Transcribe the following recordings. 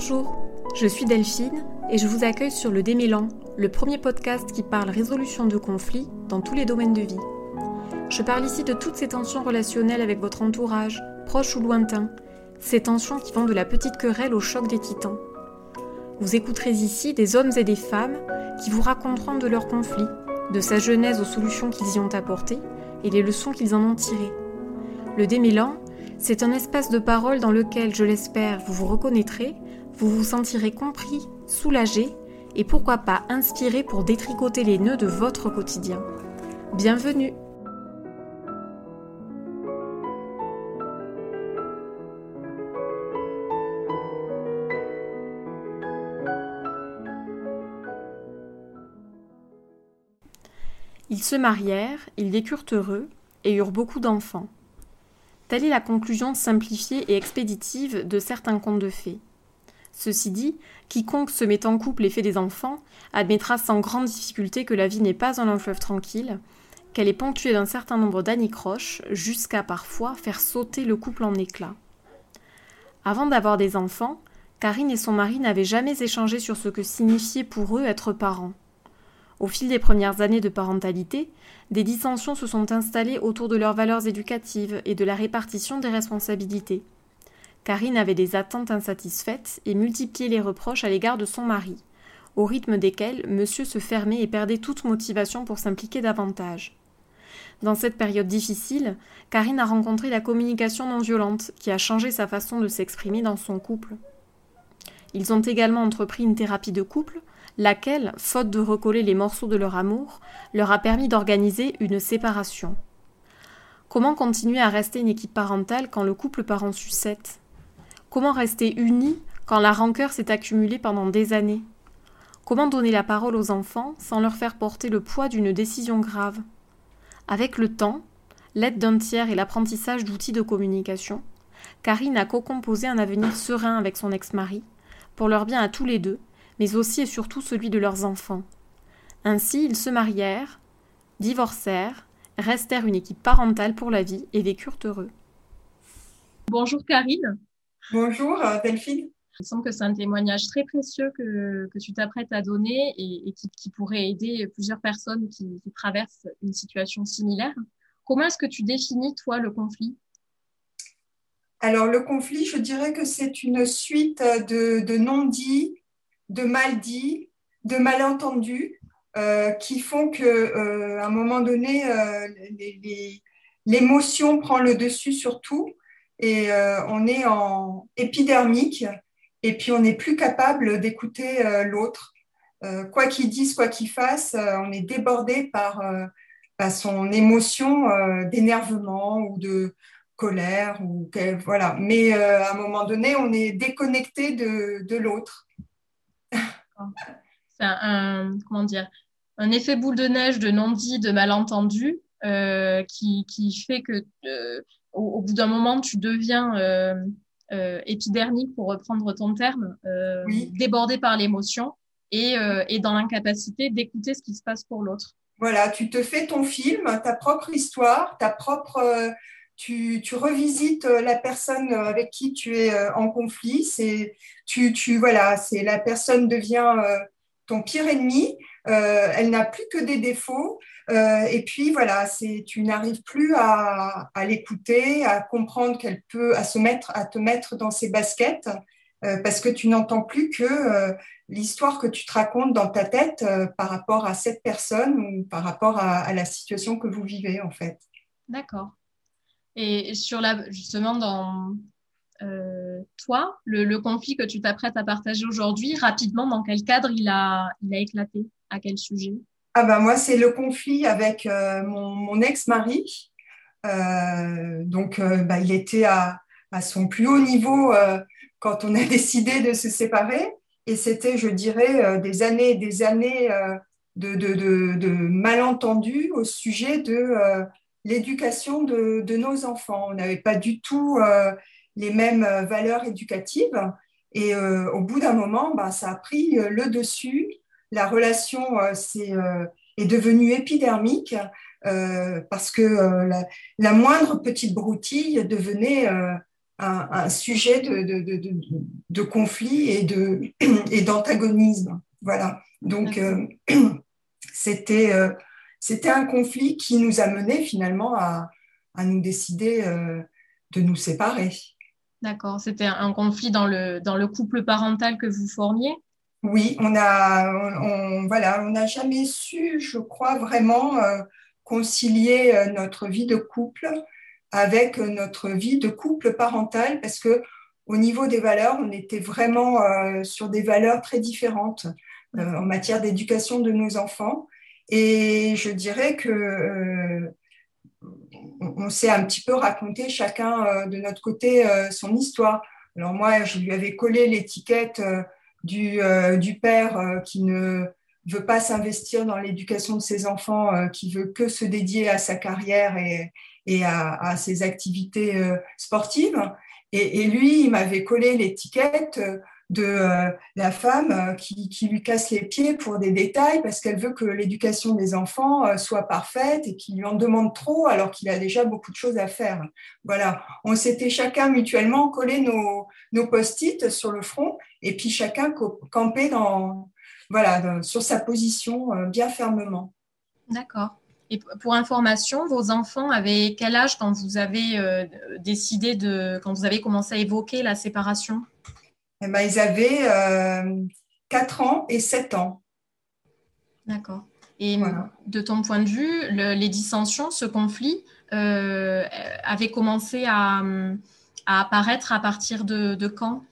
Bonjour, je suis Delphine et je vous accueille sur le Démélan, le premier podcast qui parle résolution de conflits dans tous les domaines de vie. Je parle ici de toutes ces tensions relationnelles avec votre entourage, proche ou lointain, ces tensions qui vont de la petite querelle au choc des titans. Vous écouterez ici des hommes et des femmes qui vous raconteront de leurs conflits, de sa genèse aux solutions qu'ils y ont apportées et les leçons qu'ils en ont tirées. Le démêlant, c'est un espace de parole dans lequel, je l'espère, vous vous reconnaîtrez, vous vous sentirez compris, soulagé et pourquoi pas inspiré pour détricoter les nœuds de votre quotidien. Bienvenue Ils se marièrent, ils vécurent heureux et eurent beaucoup d'enfants. Telle est la conclusion simplifiée et expéditive de certains contes de fées. Ceci dit, quiconque se met en couple et fait des enfants admettra sans grande difficulté que la vie n'est pas un long tranquille, qu'elle est ponctuée d'un certain nombre d'anicroches, jusqu'à parfois faire sauter le couple en éclats. Avant d'avoir des enfants, Karine et son mari n'avaient jamais échangé sur ce que signifiait pour eux être parents. Au fil des premières années de parentalité, des dissensions se sont installées autour de leurs valeurs éducatives et de la répartition des responsabilités. Karine avait des attentes insatisfaites et multipliait les reproches à l'égard de son mari, au rythme desquels monsieur se fermait et perdait toute motivation pour s'impliquer davantage. Dans cette période difficile, Karine a rencontré la communication non violente qui a changé sa façon de s'exprimer dans son couple. Ils ont également entrepris une thérapie de couple laquelle, faute de recoller les morceaux de leur amour, leur a permis d'organiser une séparation. Comment continuer à rester une équipe parentale quand le couple part en sucette? Comment rester unis quand la rancœur s'est accumulée pendant des années? Comment donner la parole aux enfants sans leur faire porter le poids d'une décision grave? Avec le temps, l'aide d'un tiers et l'apprentissage d'outils de communication, Karine a co-composé un avenir serein avec son ex-mari, pour leur bien à tous les deux, mais aussi et surtout celui de leurs enfants. Ainsi, ils se marièrent, divorcèrent, restèrent une équipe parentale pour la vie et vécurent heureux. Bonjour Karine. Bonjour euh, Delphine. Il semble que c'est un témoignage très précieux que, que tu t'apprêtes à donner et, qui, pourrait aider plusieurs personnes qui, traversent une situation similaire. Comment est-ce que tu définis, toi, le conflit? Alors, le conflit, je dirais que c'est une suite de, de non-dits de mal dit, de malentendus euh, qui font que euh, à un moment donné, euh, l'émotion prend le dessus sur tout et on est en épidermique et puis on n'est plus capable d'écouter l'autre. quoi qu'il dise, quoi qu'il fasse, on est débordé par, son émotion d'énervement ou de colère ou voilà. Mais à un moment donné, on est déconnecté de l'autre. C'est un, comment dire, un effet boule de neige de non-dit, de malentendu, euh, qui, qui, fait que euh, au, bout d'un moment, tu deviens euh, épidermique, pour reprendre ton terme, débordé par l'émotion et, et dans l'incapacité d'écouter ce qui se passe pour l'autre. Voilà, tu te fais ton film, ta propre histoire, ta propre tu, tu, revisites la personne avec qui tu es en conflit. C'est tu, tu voilà, c'est la personne devient euh, ton pire ennemi. Euh, elle n'a plus que des défauts. Euh, et puis voilà, tu n'arrives plus à, l'écouter, à comprendre qu'elle peut, à se mettre, à te mettre dans ses baskets, parce que tu n'entends plus que l'histoire que tu te racontes dans ta tête par rapport à cette personne ou par rapport à, la situation que vous vivez en fait. D'accord. Et sur la, justement dans euh, toi, le, conflit que tu t'apprêtes à partager aujourd'hui, rapidement, dans quel cadre il a éclaté? À quel sujet? Ah ben Moi, c'est le conflit avec euh, mon, ex-mari. Euh, donc, bah, il était à, son plus haut niveau quand on a décidé de se séparer. Et c'était, je dirais, des années et des années de, malentendus au sujet de l'éducation de, nos enfants. On n'avait pas du tout les mêmes euh, valeurs éducatives. Et euh, au bout d'un moment, bah, ça a pris euh, le dessus. La relation c'est, est devenue épidermique parce que la, moindre petite broutille devenait un, sujet de, conflit et, d'antagonisme. Voilà. Donc, c'était, c'était un conflit qui nous a mené finalement à, à nous décider de nous séparer. D'accord. C'était un conflit dans le, dans le couple parental que vous formiez? Oui, on a, on, voilà, on n'a jamais su, je crois, vraiment euh, concilier euh, notre vie de couple avec notre vie de couple parental parce que au niveau des valeurs, on était vraiment euh, sur des valeurs très différentes en matière d'éducation de nos enfants. Et je dirais que on, s'est un petit peu raconté chacun euh, de notre côté euh, son histoire. Alors moi, je lui avais collé l'étiquette euh, du, du, père qui ne veut pas s'investir dans l'éducation de ses enfants, qui veut que se dédier à sa carrière et, et à, ses activités sportives. Et, et, lui, il m'avait collé l'étiquette de euh, la femme euh, qui, lui casse les pieds pour des détails parce qu'elle veut que l'éducation des enfants euh, soit parfaite et qu'il lui en demande trop alors qu'il a déjà beaucoup de choses à faire. Voilà, on s'était chacun mutuellement collé nos, nos post-it sur le front et puis chacun campé dans, voilà, sur sa position bien fermement. D'accord. Et pour information, vos enfants avaient quel âge quand vous avez décidé de, quand vous avez commencé à évoquer la séparation? Eh ben, ils avaient euh, 4 ans et 7 ans. D'accord. Et de ton point de vue, les dissensions, ce conflit, euh, avait commencé à, apparaître à partir de, quand?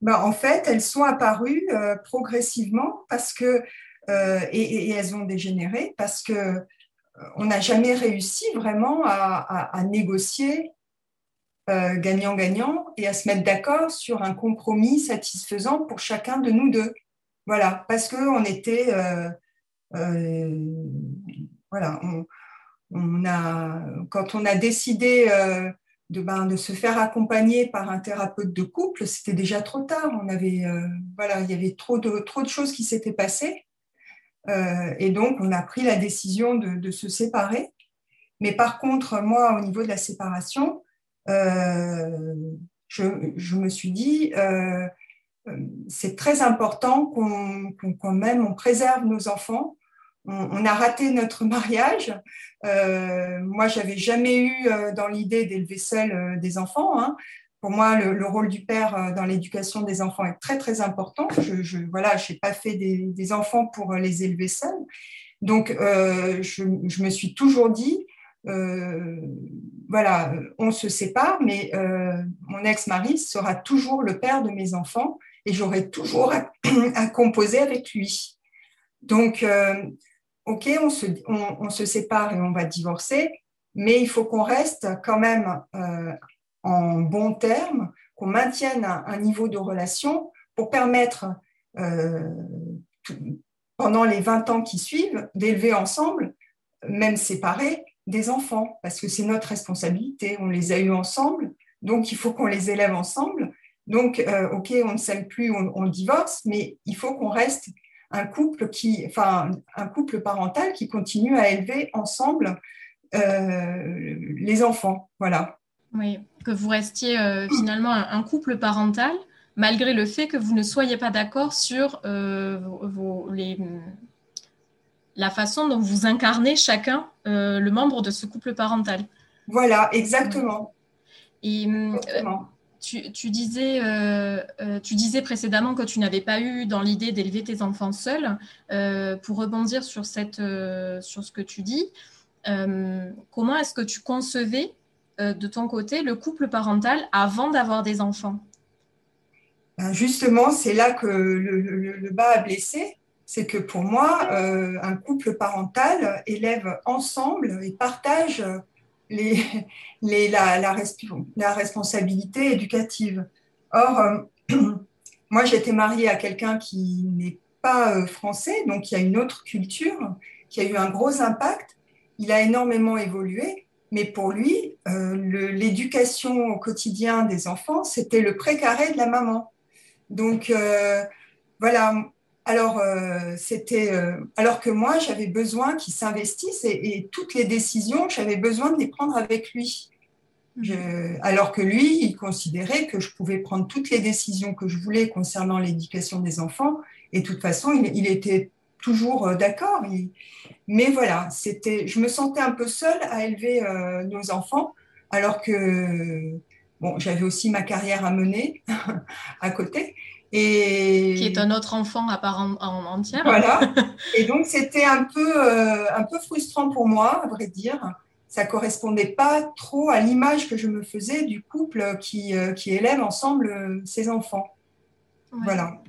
Ben, En fait, elles sont apparues euh, progressivement parce que, euh, et, elles ont dégénéré parce que on n'a jamais réussi vraiment à négocier euh, gagnant-gagnant et à se mettre d'accord sur un compromis satisfaisant pour chacun de nous deux. Voilà, parce que on était, euh, euh, voilà, on, a, quand on a décidé de, ben, de se faire accompagner par un thérapeute de couple, c'était déjà trop tard. On avait, voilà, il y avait trop de, trop de choses qui s'étaient passées. et donc, on a pris la décision de, de, se séparer. Mais par contre, moi, au niveau de la séparation, euh, je, me suis dit, euh, c'est très important qu'on même on préserve nos enfants. On, a raté notre mariage. Euh, moi, j'avais jamais eu dans l'idée d'élever seul des enfants. Hein. Pour moi, le, rôle du père dans l'éducation des enfants est très très important. Je, je voilà, j'ai pas fait des, enfants pour les élever seuls. Donc, je, me suis toujours dit, euh, voilà, on se sépare, mais euh, mon ex-mari sera toujours le père de mes enfants et j'aurai toujours à, composer avec lui. Donc, euh, ok, on se, on, se, sépare et on va divorcer, mais il faut qu'on reste quand même en bon terme, qu'on maintienne un, niveau de relation pour permettre, pendant les 20 ans qui suivent, d'élever ensemble, même séparés, des enfants, parce que c'est notre responsabilité. On les a eus ensemble, donc il faut qu'on les élève ensemble. Donc, euh, ok, on ne s'aime plus, on, divorce, mais il faut qu'on reste un couple qui, enfin, un couple parental qui continue à élever ensemble euh, les enfants. Voilà. Oui, que vous restiez euh, finalement un, couple parental, malgré le fait que vous ne soyez pas d'accord sur vos, les, la façon dont vous incarnez chacun euh, le membre de ce couple parental. Voilà, exactement. Et euh, Tu, disais, euh, tu disais précédemment que tu n'avais pas eu dans l'idée d'élever tes enfants seuls. pour rebondir sur, cette, sur ce que tu dis, comment est-ce que tu concevais de ton côté le couple parental avant d'avoir des enfants? Ben, Justement, c'est là que le bas a blessé c'est que pour moi, euh, un couple parental élève ensemble et partage la, responsabilité éducative. Or, euh, moi, j'étais mariée à quelqu'un qui n'est pas euh, français, donc il y a une autre culture, qui a eu un gros impact. Il a énormément évolué, mais pour lui, l'éducation au quotidien des enfants, c'était le précaré de la maman. Donc, voilà, alors, euh, c'était, euh, alors que moi, j'avais besoin qu'il s'investisse et, toutes les décisions, j'avais besoin de les prendre avec lui. Mhm. alors que lui, il considérait que je pouvais prendre toutes les décisions que je voulais concernant l'éducation des enfants. Et de toute façon, il, était toujours euh, d'accord. Mais voilà, c'était, je me sentais un peu seule à élever euh, nos enfants, alors que bon, j'avais aussi ma carrière à mener à côté. Et... Qui est un autre enfant à part en, entière. Voilà. Et donc, c'était un peu, euh, un peu frustrant pour moi, à vrai dire ça correspondait pas trop à l'image que je me faisais du couple qui, euh, qui élève ensemble euh, ses enfants. Voilà.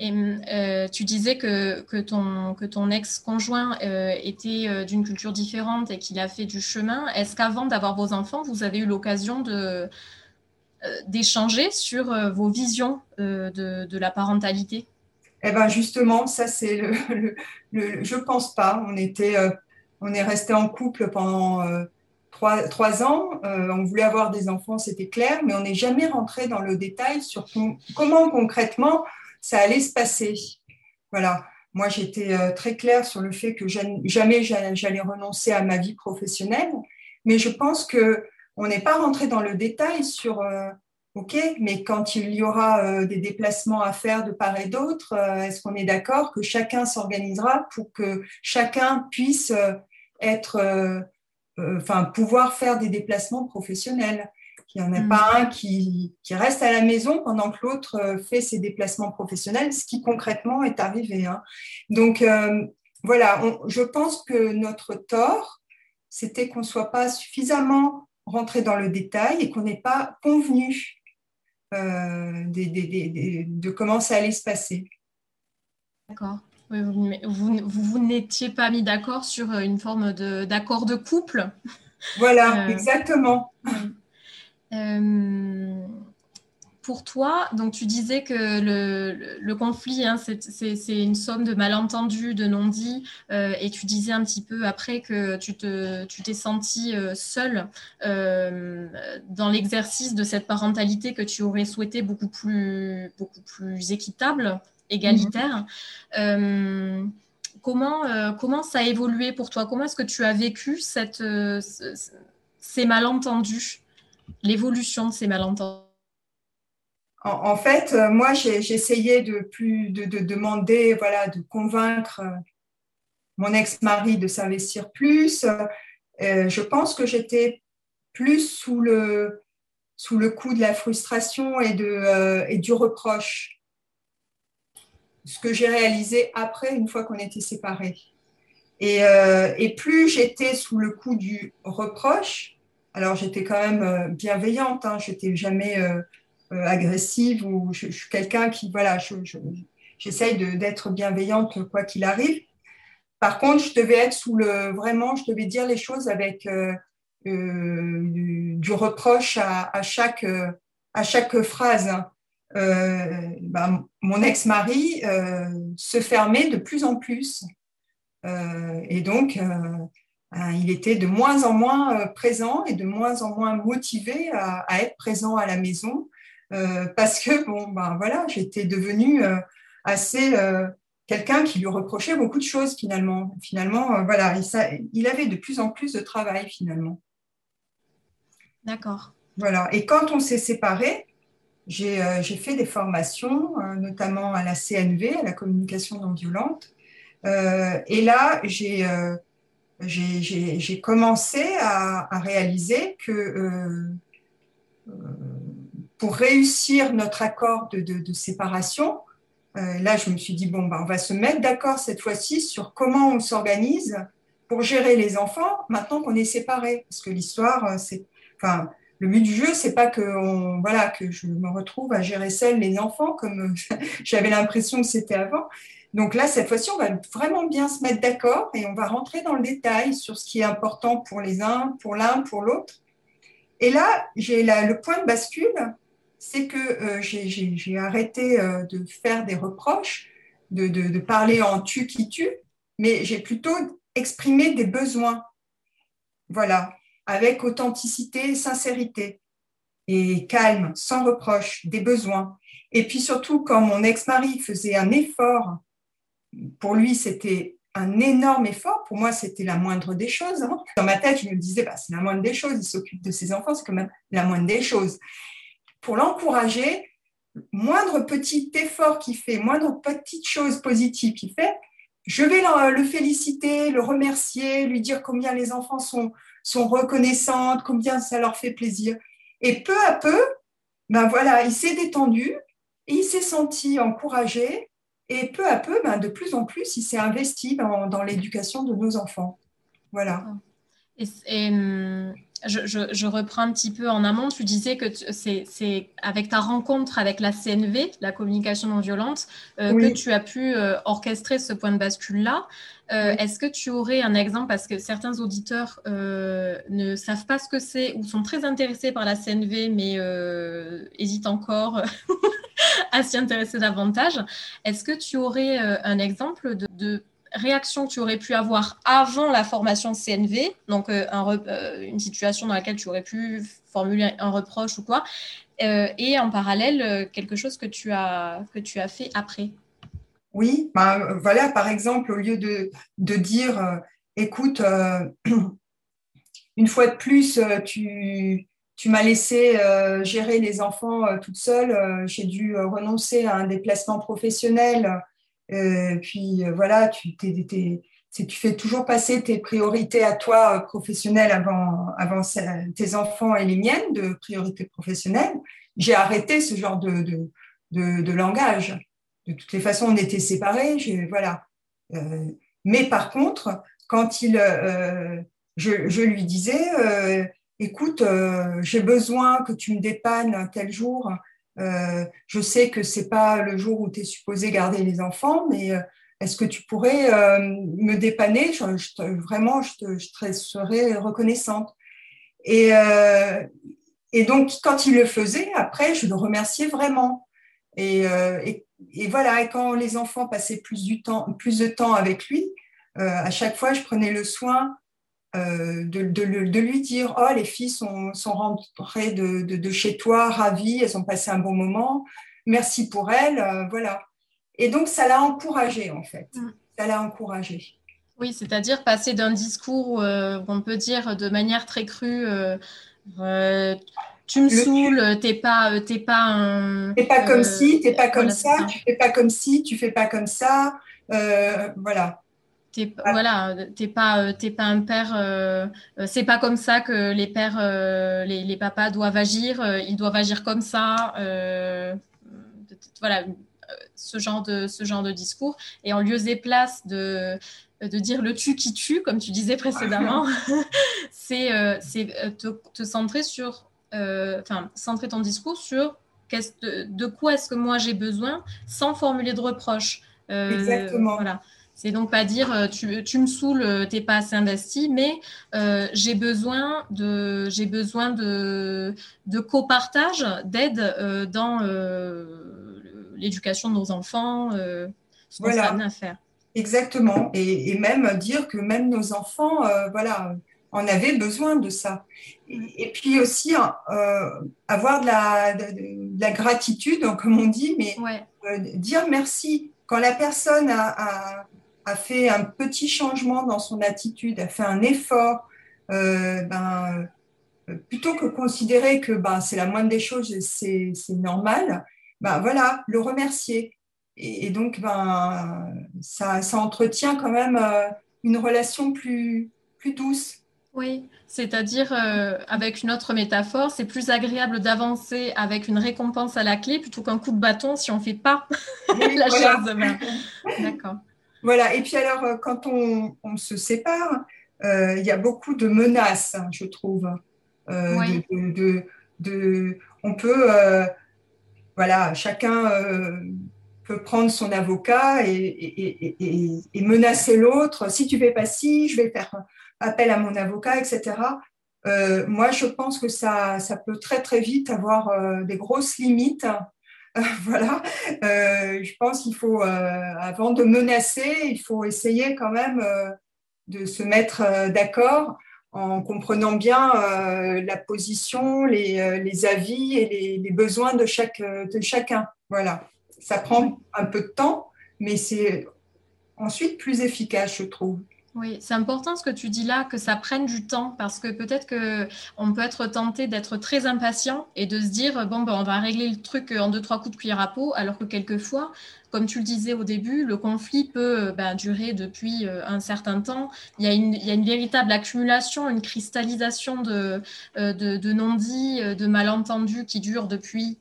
Et euh, tu disais que, que ton, que ton ex-conjoint était d'une culture différente et qu'il a fait du chemin. Est-ce qu'avant d'avoir vos enfants, vous avez eu l'occasion de, d'échanger sur vos visions de, de, la parentalité? Eh bien, justement, ça, c'est le, le, Je pense pas. On était on est resté en couple pendant euh, trois, ans. Euh, on voulait avoir des enfants, c'était clair, mais on n'est jamais rentré dans le détail sur comment concrètement ça allait se passer. Voilà. Moi, j'étais euh, très claire sur le fait que jamais j'allais renoncer à ma vie professionnelle, mais je pense que on n'est pas rentré dans le détail sur OK, mais quand il y aura des déplacements à faire de part et d'autre, est-ce qu'on est d'accord que chacun s'organisera pour que chacun puisse être, euh, euh, enfin, pouvoir faire des déplacements professionnels? Qu'il n'y en ait mm. pas un qui, qui, reste à la maison pendant que l'autre euh, fait ses déplacements professionnels, ce qui concrètement est arrivé. Hein. Donc, voilà, je pense que notre tort, c'était qu'on ne soit pas suffisamment rentré dans le détail et qu'on n'ait pas convenu de comment ça allait se passer. D'accord vous, vous, n'étiez pas mis d'accord sur euh, une forme d'accord de, couple? Voilà, euh, exactement. Euh, pour toi, donc tu disais que le, conflit, hein, c'est une somme de malentendus, de non-dits, et tu disais un petit peu après que tu t'es tu senti seule dans l'exercice de cette parentalité que tu aurais souhaité beaucoup plus, beaucoup plus équitable égalitaire. Euh, comment, euh, comment ça a évolué pour toi? Comment est-ce que tu as vécu cette, euh, ces malentendus, l'évolution de ces malentendus? En, fait, moi, j'essayais de plus de, demander, voilà, de convaincre mon ex-mari de s'investir plus. je pense que j'étais plus sous le, sous le coup de la frustration et, de, et du reproche ce que j'ai réalisé après, une fois qu'on était séparés. Et, euh, et plus j'étais sous le coup du reproche, alors j'étais quand même euh, bienveillante, hein, j'étais jamais euh, agressive ou je, suis quelqu'un qui, voilà, j'essaye d'être bienveillante quoi qu'il arrive. Par contre, je devais être sous le, vraiment, je devais dire les choses avec du, reproche à, chaque, à chaque phrase. Hein. Euh, bah, mon ex-mari euh, se fermait de plus en plus. Euh, et donc, ben, il était de moins en moins présent et de moins en moins motivé à, être présent à la maison parce que, bon, ben voilà, j'étais devenue assez quelqu'un qui lui reprochait beaucoup de choses finalement. Finalement, voilà, il, avait de plus en plus de travail finalement. D'accord. Voilà. Et quand on s'est séparés, euh, j'ai fait des formations, euh, notamment à la CNV, à la communication non violente. Euh, et là, j'ai commencé à, réaliser que pour réussir notre accord de, séparation, là, je me suis dit, bon, ben, on va se mettre d'accord cette fois-ci sur comment on s'organise pour gérer les enfants maintenant qu'on est séparés. Parce que l'histoire, c'est. Enfin, le but du jeu, c'est pas que, voilà, que je me retrouve à gérer seule les enfants comme j'avais l'impression que c'était avant. Donc là, cette fois-ci, on va vraiment bien se mettre d'accord et on va rentrer dans le détail sur ce qui est important pour les uns, pour l'un, pour l'autre. Et là, j'ai le point de bascule, c'est que euh, j'ai arrêté euh, de faire des reproches, de, de parler en tu qui tu, mais j'ai plutôt exprimé des besoins. Voilà avec authenticité sincérité, et calme, sans reproche, des besoins. Et puis surtout, quand mon ex-mari faisait un effort, pour lui, c'était un énorme effort. Pour moi, c'était la moindre des choses. Hein. Dans ma tête, je me disais, bah, c'est la moindre des choses. Il s'occupe de ses enfants, c'est quand même la moindre des choses. Pour l'encourager, moindre petit effort qu'il fait, moindre petite chose positive qu'il fait, je vais le, féliciter, le remercier, lui dire combien les enfants sont, sont reconnaissantes, combien ça leur fait plaisir. Et peu à peu, ben voilà, il s'est détendu, il s'est senti encouragé, et peu à peu, ben de plus en plus, il s'est investi dans, l'éducation de nos enfants. Voilà. Et, hum, je, reprends un petit peu en amont. Tu disais que c'est avec ta rencontre avec la CNV, la communication non violente, euh, que tu as pu euh, orchestrer ce point de bascule-là. Euh, est-ce que tu aurais un exemple Parce que certains auditeurs ne savent pas ce que c'est ou sont très intéressés par la CNV, mais hésitent encore à s'y intéresser davantage. Est-ce que tu aurais un exemple de réaction que tu aurais pu avoir avant la formation CNV, donc euh, euh, une situation dans laquelle tu aurais pu formuler un reproche ou quoi, euh, et en parallèle quelque chose que tu as, que tu as fait après. Oui, ben, voilà, par exemple, au lieu de, de dire, écoute, une fois de plus, tu, tu m'as laissé gérer les enfants toute seule, j'ai dû renoncer à un déplacement professionnel euh, puis euh, voilà, tu, tu fais toujours passer tes priorités à toi euh, professionnelles avant, avant tes enfants et les miennes de priorité professionnelle. J'ai arrêté ce genre de, de, de, langage. De toutes les façons, on était séparés. Voilà. mais par contre, quand il, je, je, lui disais, écoute, j'ai besoin que tu me dépannes tel jour euh, je sais que c'est pas le jour où tu es supposé garder les enfants, mais euh, est-ce que tu pourrais euh, me dépanner? Vraiment, je te, serais reconnaissante. Et, et, donc, quand il le faisait, après, je le remerciais vraiment. Et, et, voilà, et quand les enfants passaient plus, du temps, plus de temps avec lui, à chaque fois, je prenais le soin euh, de, de, lui dire Oh, les filles sont, sont rentrées de, de, chez toi, ravies, elles ont passé un bon moment, merci pour elles. Euh, voilà. Et donc, ça l'a encouragé, en fait. Mm. Ça l'a encouragé. Oui, c'est-à-dire passer d'un discours, euh, on peut dire de manière très crue, tu me saoules, t'es pas, t'es pas un. T'es pas comme si, t'es pas comme ça, tu fais pas comme si, tu fais pas comme ça. voilà. T'es, voilà, t'es pas, euh, t'es pas un père. Euh, euh, c'est pas comme ça que les pères, les, les, papas doivent agir. ils doivent agir comme ça. voilà, ce genre de ce genre de discours. Et en lieu et place de de dire le tu qui tue, comme tu disais précédemment, c'est c'est te, te, centrer sur, enfin, centrer ton discours sur de, de quoi est-ce que moi j'ai besoin, sans formuler de reproches. Exactement. Voilà. C'est donc pas dire euh, tu, tu me saoules, euh, t'es pas assez investi, mais euh, j'ai besoin de j'ai besoin de, de copartage, d'aide dans l'éducation de nos enfants, ce qu'on voilà. à faire. Exactement, et, même dire que même nos enfants, voilà, en avaient besoin de ça. Et, puis aussi avoir de la, de, la, gratitude, comme on dit, mais dire merci quand la personne a a fait un petit changement dans son attitude, a fait un effort, euh, ben, euh, plutôt que considérer que ben, c'est la moindre des choses, c'est normal, ben, voilà, le remercier. Et, donc, ben, ça, ça, entretient quand même euh, une relation plus, plus douce. Oui, c'est-à-dire, avec une autre métaphore, c'est plus agréable d'avancer avec une récompense à la clé plutôt qu'un coup de bâton si on ne fait pas la chose de main. D'accord. Voilà, et puis alors, euh, quand on, se sépare, euh, il y a beaucoup de menaces, hein, je trouve. Euh, de, on peut, voilà, chacun peut prendre son avocat et, menacer l'autre. Si tu fais pas ci, je vais faire appel à mon avocat, etc. moi, je pense que ça, ça peut très très vite avoir des grosses limites voilà, euh, je pense qu'il faut, euh, avant de menacer, il faut essayer quand même euh, de se mettre d'accord en comprenant bien la position, les, avis et les, besoins de, chaque, de chacun. Voilà, ça prend un peu de temps, mais c'est ensuite plus efficace, je trouve. Oui, c'est important ce que tu dis là, que ça prenne du temps, parce que peut-être que on peut être tenté d'être très impatient et de se dire bon ben on va régler le truc en deux trois coups de cuillère à peau, alors que quelquefois, comme tu le disais au début, le conflit peut ben, durer depuis euh, un certain temps. Il y, a une, véritable accumulation, une cristallisation de, euh, non-dits, euh, de malentendus qui durent depuis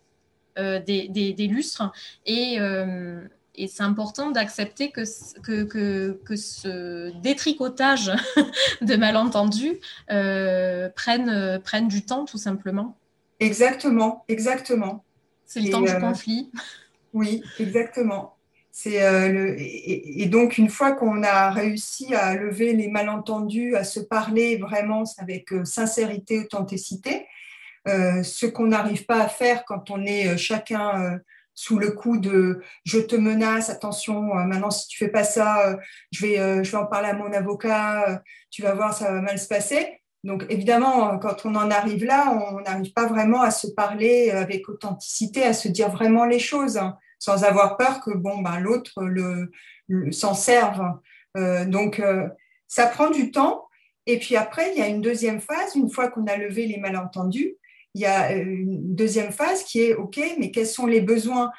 des, lustres et c'est important d'accepter que, que, que, ce détricotage de malentendus euh, prenne, prenne du temps, tout simplement. Exactement, exactement. C'est le temps du euh, conflit. Oui, exactement. C'est euh, le, et, donc, une fois qu'on a réussi à lever les malentendus, à se parler vraiment avec sincérité, authenticité, ce qu'on n'arrive pas à faire quand on est chacun sous le coup de je te menace, attention, euh, maintenant si tu fais pas ça, euh, je vais, euh, je vais en parler à mon avocat, tu vas voir, ça va mal se passer. Donc évidemment, quand on en arrive là, on n'arrive pas vraiment à se parler avec authenticité, à se dire vraiment les choses, hein, sans avoir peur que bon, ben, l'autre le, s'en serve. donc ça prend du temps. Et puis après, il y a une deuxième phase, une fois qu'on a levé les malentendus, il y a euh, une deuxième phase qui est, OK, mais quels sont les besoins?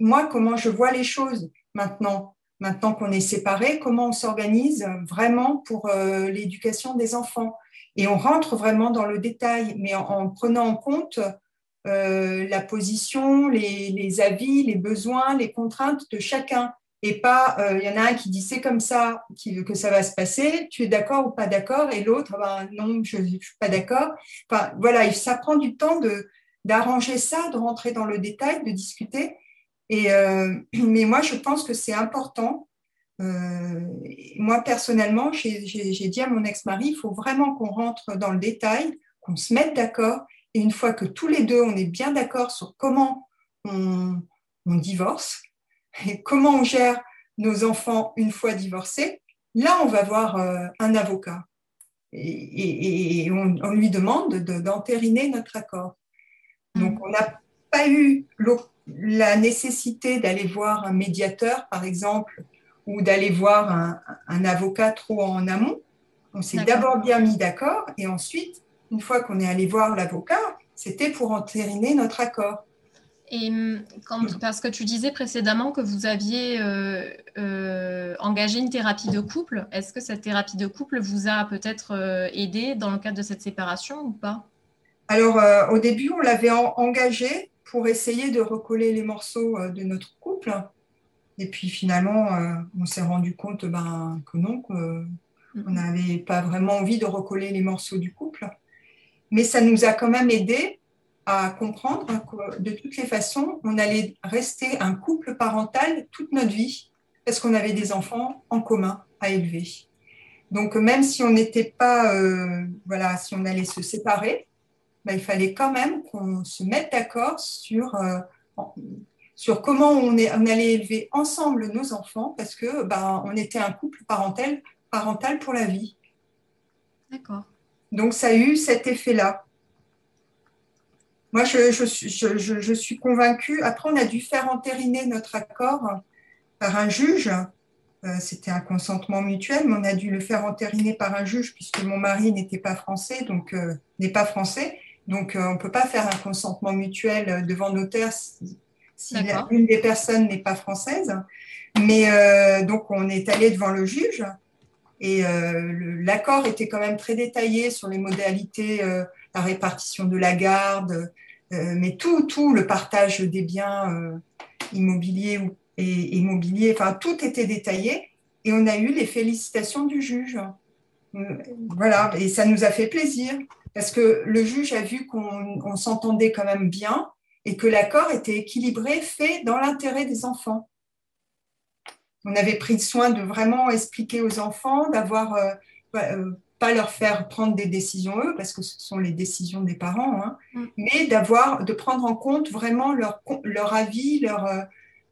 Moi, comment je vois les choses maintenant? Maintenant qu'on est séparés, comment on s'organise vraiment pour euh, l'éducation des enfants? Et on rentre vraiment dans le détail, mais en, prenant en compte euh, la position, les, avis, les besoins, les contraintes de chacun et pas il y en a un qui dit c'est comme ça que ça va se passer, tu es d'accord ou pas d'accord, et l'autre ben, non, je ne suis pas d'accord. Enfin voilà, ça prend du temps de d'arranger ça, de rentrer dans le détail, de discuter. Et mais moi je pense que c'est important. moi personnellement, j'ai dit à mon ex-mari, il faut vraiment qu'on rentre dans le détail, qu'on se mette d'accord, et une fois que tous les deux on est bien d'accord sur comment on divorce, et comment on gère nos enfants une fois divorcés, là, on va voir euh, un avocat. Et, on, lui demande d'entériner notre accord. Donc, on n'a pas eu la nécessité d'aller voir un médiateur, par exemple, ou d'aller voir un, avocat trop en amont. On s'est d'abord bien mis d'accord et ensuite, une fois qu'on est allé voir l'avocat, c'était pour entériner notre accord. Et hum, parce que tu disais précédemment que vous aviez euh, euh, engagé une thérapie de couple, est-ce que cette thérapie de couple vous a peut-être euh, aidé dans le cadre de cette séparation ou pas? Alors, au début, on l'avait engagé pour essayer de recoller les morceaux de notre couple. Et puis finalement, on s'est rendu compte ben, que non, qu'on mm-hmm. n'avait pas vraiment envie de recoller les morceaux du couple. Mais ça nous a quand même aidé à comprendre que de toutes les façons, on allait rester un couple parental toute notre vie parce qu'on avait des enfants en commun à élever. Donc même si on n'était pas, euh, voilà, si on allait se séparer, bah, il fallait quand même qu'on se mette d'accord sur, euh, sur comment on, est, on, allait élever ensemble nos enfants parce que bah, on était un couple parental, parental pour la vie. D'accord. Donc ça a eu cet effet-là. Moi, je, je, je, suis convaincue. Après, on a dû faire entériner notre accord par un juge. Euh, c'était un consentement mutuel, mais on a dû le faire entériner par un juge puisque mon mari n'était pas français, donc euh, n'est pas français. Donc, euh, on ne peut pas faire un consentement mutuel devant notaire si, si une des personnes n'est pas française. Mais donc, on est allé devant le juge et l'accord était quand même très détaillé sur les modalités la répartition de la garde, euh, mais tout, tout, le partage des biens euh, immobiliers et immobiliers, enfin, tout était détaillé et on a eu les félicitations du juge. Euh, voilà, et ça nous a fait plaisir parce que le juge a vu qu'on s'entendait quand même bien et que l'accord était équilibré, fait dans l'intérêt des enfants. On avait pris soin de vraiment expliquer aux enfants, d'avoir pas leur faire prendre des décisions eux, parce que ce sont les décisions des parents, hein, mm. mais d'avoir, de prendre en compte vraiment leur, leur avis, leur, euh,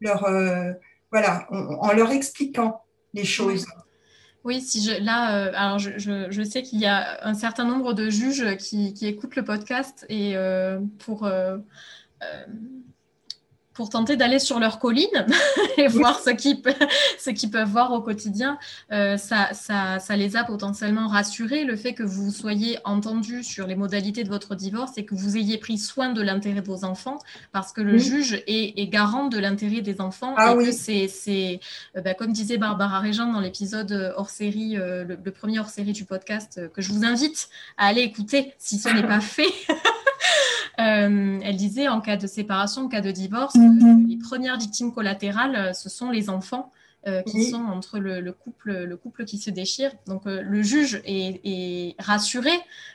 leur euh, voilà, en, leur expliquant les choses. Oui, si je, là, euh, alors je, je, sais qu'il y a un certain nombre de juges qui, qui écoutent le podcast et pour pour tenter d'aller sur leur colline et voir ce qu'ils, ce qu'ils peuvent voir au quotidien. Euh, ça, ça, ça, les a potentiellement rassurés, le fait que vous soyez entendu sur les modalités de votre divorce et que vous ayez pris soin de l'intérêt de vos enfants, parce que le juge est, est, garant de l'intérêt des enfants. Ah, et oui. que c'est, c'est euh, bah, comme disait Barbara Régent dans l'épisode hors série, euh, le, le, premier hors série du podcast, euh, que je vous invite à aller écouter si ce n'est pas fait. Euh, elle disait en cas de séparation, en cas de divorce, mm-hmm. les premières victimes collatérales, ce sont les enfants euh, qui oui. sont entre le, le, couple, le couple qui se déchire. Donc euh, le juge est, est rassuré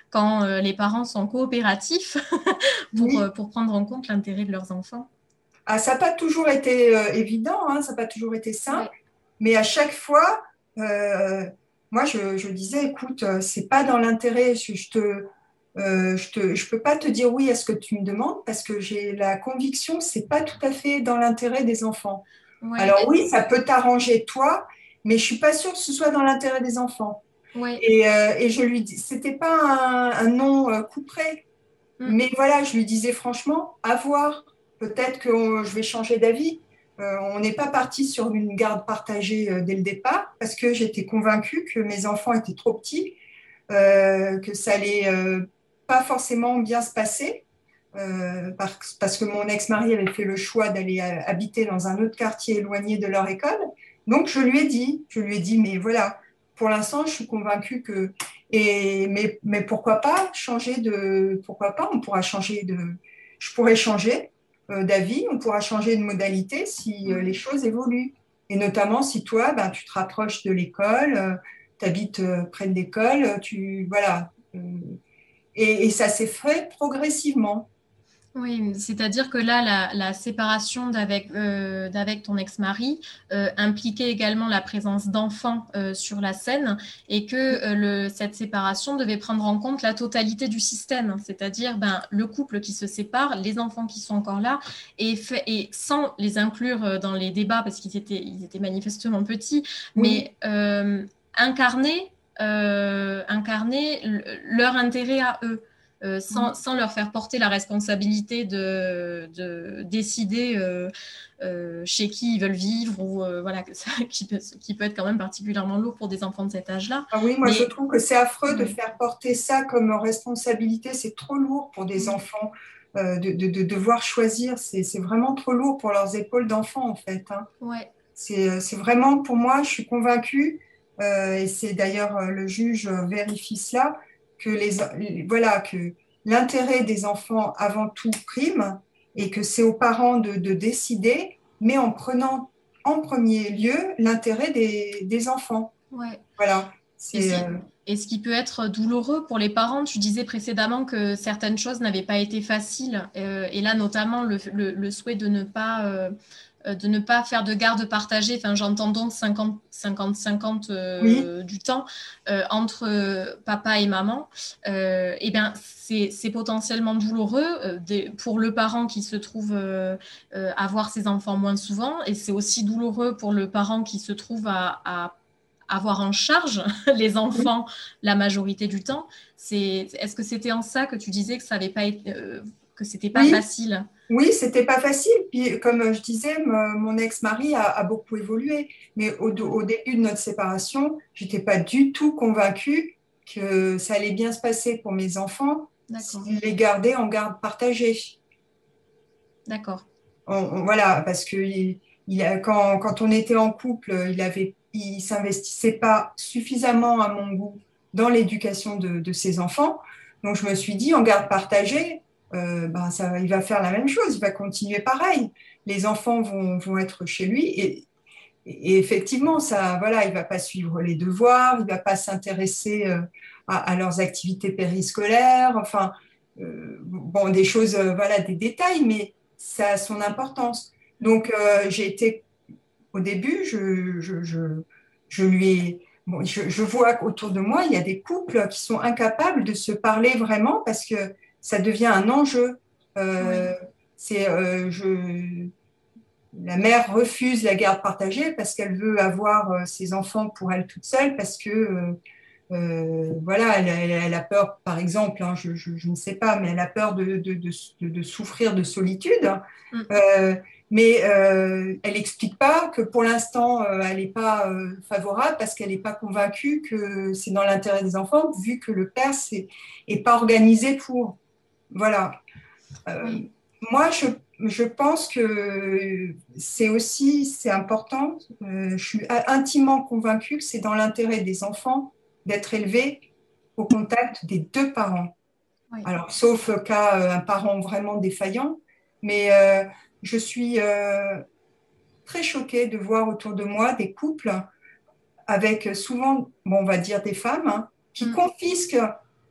quand euh, les parents sont coopératifs pour, oui. pour prendre en compte l'intérêt de leurs enfants. Ah, ça n'a pas toujours été évident, hein, ça n'a pas toujours été simple, mais à chaque fois, moi je, je, disais, écoute, c'est pas dans l'intérêt, je, je te euh, je ne je peux pas te dire oui à ce que tu me demandes parce que j'ai la conviction que ce n'est pas tout à fait dans l'intérêt des enfants. Ouais, Alors oui, ça peut t'arranger toi, mais je ne suis pas sûre que ce soit dans l'intérêt des enfants. Ouais. Et, euh, et, je lui dis, c'était pas un, un non euh, couperé, mm. mais voilà, je lui disais franchement, à voir. Peut-être que je vais changer d'avis. Euh, on n'est pas parti sur une garde partagée dès le départ parce que j'étais convaincue que mes enfants étaient trop petits, que ça allait pas forcément bien se passer euh, parce, parce, que mon ex-mari avait fait le choix d'aller habiter dans un autre quartier éloigné de leur école. Donc je lui ai dit, je lui ai dit, mais voilà, pour l'instant, je suis convaincue que et mais, mais pourquoi pas changer de, pourquoi pas, on pourra changer de, je pourrais changer euh, d'avis, on pourra changer de modalité si euh, les choses évoluent. Et notamment si toi, ben, tu te rapproches de l'école, euh, tu habites près de l'école, tu voilà. Et, et, ça s'est fait progressivement. Oui, c'est-à-dire que là, la, la séparation d'avec euh, ton ex-mari euh, impliquait également la présence d'enfants euh, sur la scène et que le, cette séparation devait prendre en compte la totalité du système, c'est-à-dire ben, le couple qui se sépare, les enfants qui sont encore là, et, fait, et sans les inclure dans les débats parce qu'ils étaient, ils étaient manifestement petits, oui. mais incarner incarner leur intérêt à eux. Euh, sans, mmh. sans, leur faire porter la responsabilité de, de décider euh, euh, chez qui ils veulent vivre ou euh, voilà ça, qui, peut, qui peut être quand même particulièrement lourd pour des enfants de cet âge-là. Ah oui, moi Mais... je trouve que c'est affreux de faire porter ça comme responsabilité. C'est trop lourd pour des mmh. enfants euh, de, de, de, devoir choisir. C'est vraiment trop lourd pour leurs épaules d'enfants en fait. Hein. Ouais. C'est vraiment pour moi, je suis convaincue euh, et c'est d'ailleurs euh, le juge vérifie cela, que les, voilà que l'intérêt des enfants avant tout prime et que c'est aux parents de, de, décider, mais en prenant en premier lieu l'intérêt des, des, enfants. Ouais. Voilà. Et, euh... ce qui peut être douloureux pour les parents, tu disais précédemment que certaines choses n'avaient pas été faciles, euh, et là notamment le, le, le, souhait de ne pas euh, de ne pas faire de garde partagée, enfin j'entends donc 50-50 euh, oui. du temps euh, entre euh, papa et maman, et eh bien c'est potentiellement douloureux des, pour le parent qui se trouve à voir ses enfants moins souvent, et c'est aussi douloureux pour le parent qui se trouve à, à avoir en charge les enfants oui. la majorité du temps. Est-ce que c'était en ça que tu disais que ça n'avait pas été, que c'était pas oui. facile oui, c'était pas facile. Puis, comme je disais, mon ex-mari a, a, beaucoup évolué. Mais au, au, début de notre séparation, j'étais pas du tout convaincue que ça allait bien se passer pour mes enfants s'ils les gardaient en garde partagée. D'accord. Voilà, parce que il, il a, quand, quand, on était en couple, il avait, il s'investissait pas suffisamment à mon goût dans l'éducation de, de ses enfants. Donc, je me suis dit, en garde partagée, euh, ben il va faire la même chose, il va continuer pareil. Les enfants vont, vont être chez lui et, effectivement, ça, voilà, il va pas suivre les devoirs, il va pas s'intéresser euh, à, leurs activités périscolaires, enfin, euh, bon, des choses, voilà, des détails, mais ça a son importance. Donc, j'ai été, au début, je, je, je, je lui ai, bon, je, je vois qu'autour de moi, il y a des couples qui sont incapables de se parler vraiment parce que ça devient un enjeu. Euh, oui. C'est, euh, je, la mère refuse la garde partagée parce qu'elle veut avoir euh, ses enfants pour elle toute seule, parce que voilà, elle, a peur, par exemple, hein, je, ne sais pas, mais elle a peur de, souffrir de solitude. Mm. mais elle n'explique pas que pour l'instant, elle n'est pas favorable parce qu'elle n'est pas convaincue que c'est dans l'intérêt des enfants, vu que le père n'est pas organisé pour. Voilà. Moi, je je pense que c'est aussi c'est important. Euh, je suis intimement convaincue que c'est dans l'intérêt des enfants d'être élevés au contact des deux parents. Alors, sauf cas euh, un parent vraiment défaillant, mais euh, je suis très choquée de voir autour de moi des couples avec souvent, bon, on va dire des femmes, hein, qui mm. confisquent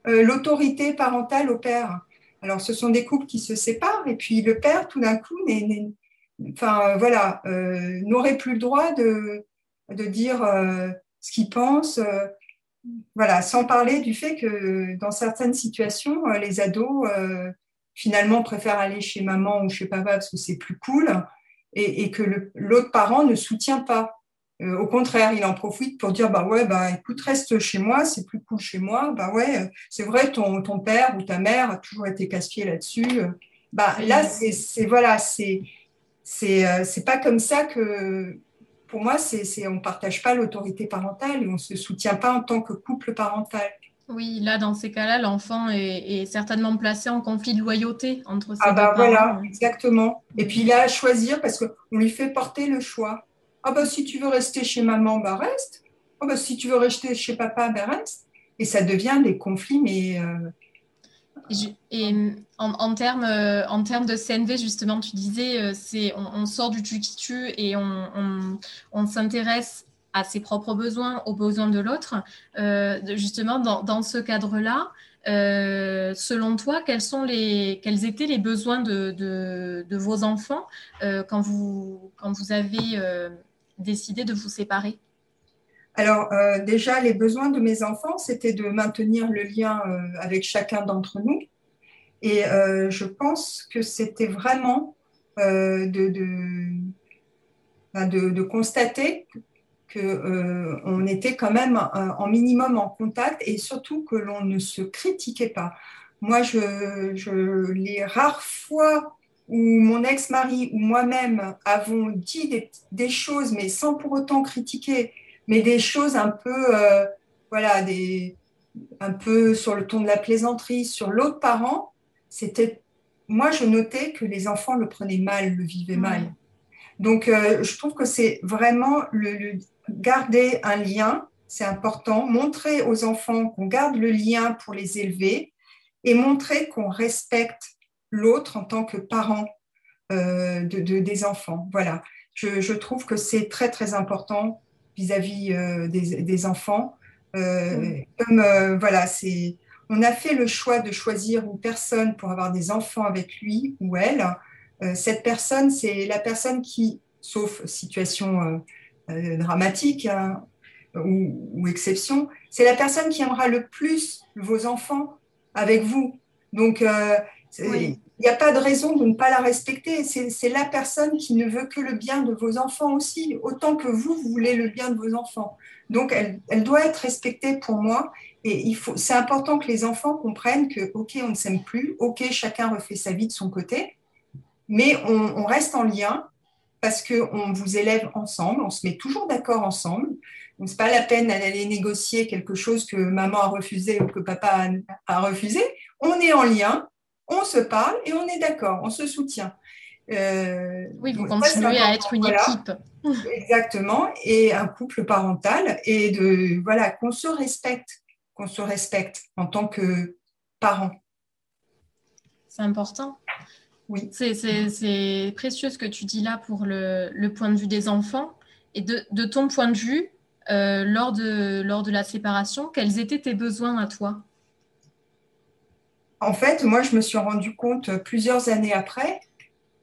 l'autorité parentale au père. Alors, ce sont des couples qui se séparent et puis le père, tout d'un coup, voilà, euh, n'aurait plus le droit de, dire euh, ce qu'il pense. Euh, voilà, sans parler du fait que dans certaines situations, les ados, finalement, préfèrent aller chez maman ou chez papa parce que c'est plus cool et que l'autre parent ne soutient pas. Euh, au contraire, il en profite pour dire bah ouais, bah écoute, reste chez moi, c'est plus cool chez moi. Bah ouais, c'est vrai, ton, ton père ou ta mère a toujours été casse-pied là-dessus. Bah là, c'est voilà, c'est c'est euh, c'est pas comme ça que pour moi, c'est on partage pas l'autorité parentale et on se soutient pas en tant que couple parental. Oui, là, dans ces cas-là, l'enfant est, certainement placé en conflit de loyauté entre ses ah bah voilà, exactement. Et puis là, choisir parce qu'on lui fait porter le choix. Ah bah si tu veux rester chez maman, bah reste. Ah bah si tu veux rester chez papa, bah reste. Et ça devient des conflits, mais... Euh, et en, en termes euh, en de CNV, justement, tu disais, euh, on, sort du tu qui tue et on, on, s'intéresse à ses propres besoins, aux besoins de l'autre. justement, dans, dans ce cadre-là, selon toi, quels, sont les, quels étaient les besoins de, de, de vos enfants quand, vous, quand vous avez décidé de vous séparer? Alors euh, déjà, les besoins de mes enfants, c'était de maintenir le lien euh, avec chacun d'entre nous. Et euh, je pense que c'était vraiment de, ben, de, de, constater qu'on était quand même en minimum en contact et surtout que l'on ne se critiquait pas. Moi, je, je les rares fois où mon ex-mari ou moi-même avons dit des, choses, mais sans pour autant critiquer, mais des choses un peu, euh, voilà, des, un peu sur le ton de la plaisanterie, sur l'autre parent, c'était, moi, je notais que les enfants le prenaient mal, le vivaient mal. Donc, euh, je trouve que c'est vraiment le, garder un lien, c'est important, montrer aux enfants qu'on garde le lien pour les élever et montrer qu'on respecte l'autre en tant que parent euh, de, des enfants. Voilà, je, trouve que c'est très très important vis-à-vis euh, des, enfants. Euh, comme voilà, c'est, on a fait le choix de choisir une personne pour avoir des enfants avec lui ou elle. cette personne, c'est la personne qui, sauf situation dramatique hein, ou, exception, c'est la personne qui aimera le plus vos enfants avec vous. Donc, il n'y a pas de raison de ne pas la respecter. C'est la personne qui ne veut que le bien de vos enfants aussi, autant que vous, voulez le bien de vos enfants. Donc, elle, doit être respectée pour moi. Et c'est important que les enfants comprennent que, OK, on ne s'aime plus, OK, chacun refait sa vie de son côté, mais on, reste en lien parce qu'on vous élève ensemble, on se met toujours d'accord ensemble. Donc, ce n'est pas la peine d'aller négocier quelque chose que maman a refusé ou que papa a refusé. On est en lien, on se parle et on est d'accord, on se soutient. Euh, oui, vous continuez à être une équipe. Exactement, et un couple parental, et de voilà qu'on se respecte, qu'on se respecte en tant que parents. C'est important. Oui. C'est précieux ce que tu dis là pour le, point de vue des enfants. Et de, ton point de vue, euh, lors, de, lors de la séparation, quels étaient tes besoins à toi? En fait, moi, je me suis rendu compte plusieurs années après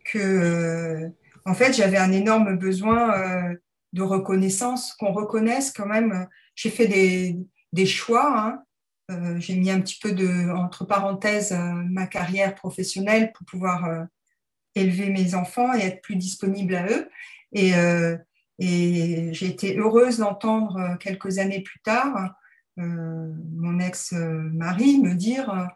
que, en fait, j'avais un énorme besoin euh, de reconnaissance, qu'on reconnaisse quand même. J'ai fait des, choix. Hein. Euh, j'ai mis un petit peu de, entre parenthèses, euh, ma carrière professionnelle pour pouvoir élever mes enfants et être plus disponible à eux. Et j'ai été heureuse d'entendre quelques années plus tard mon ex-mari me dire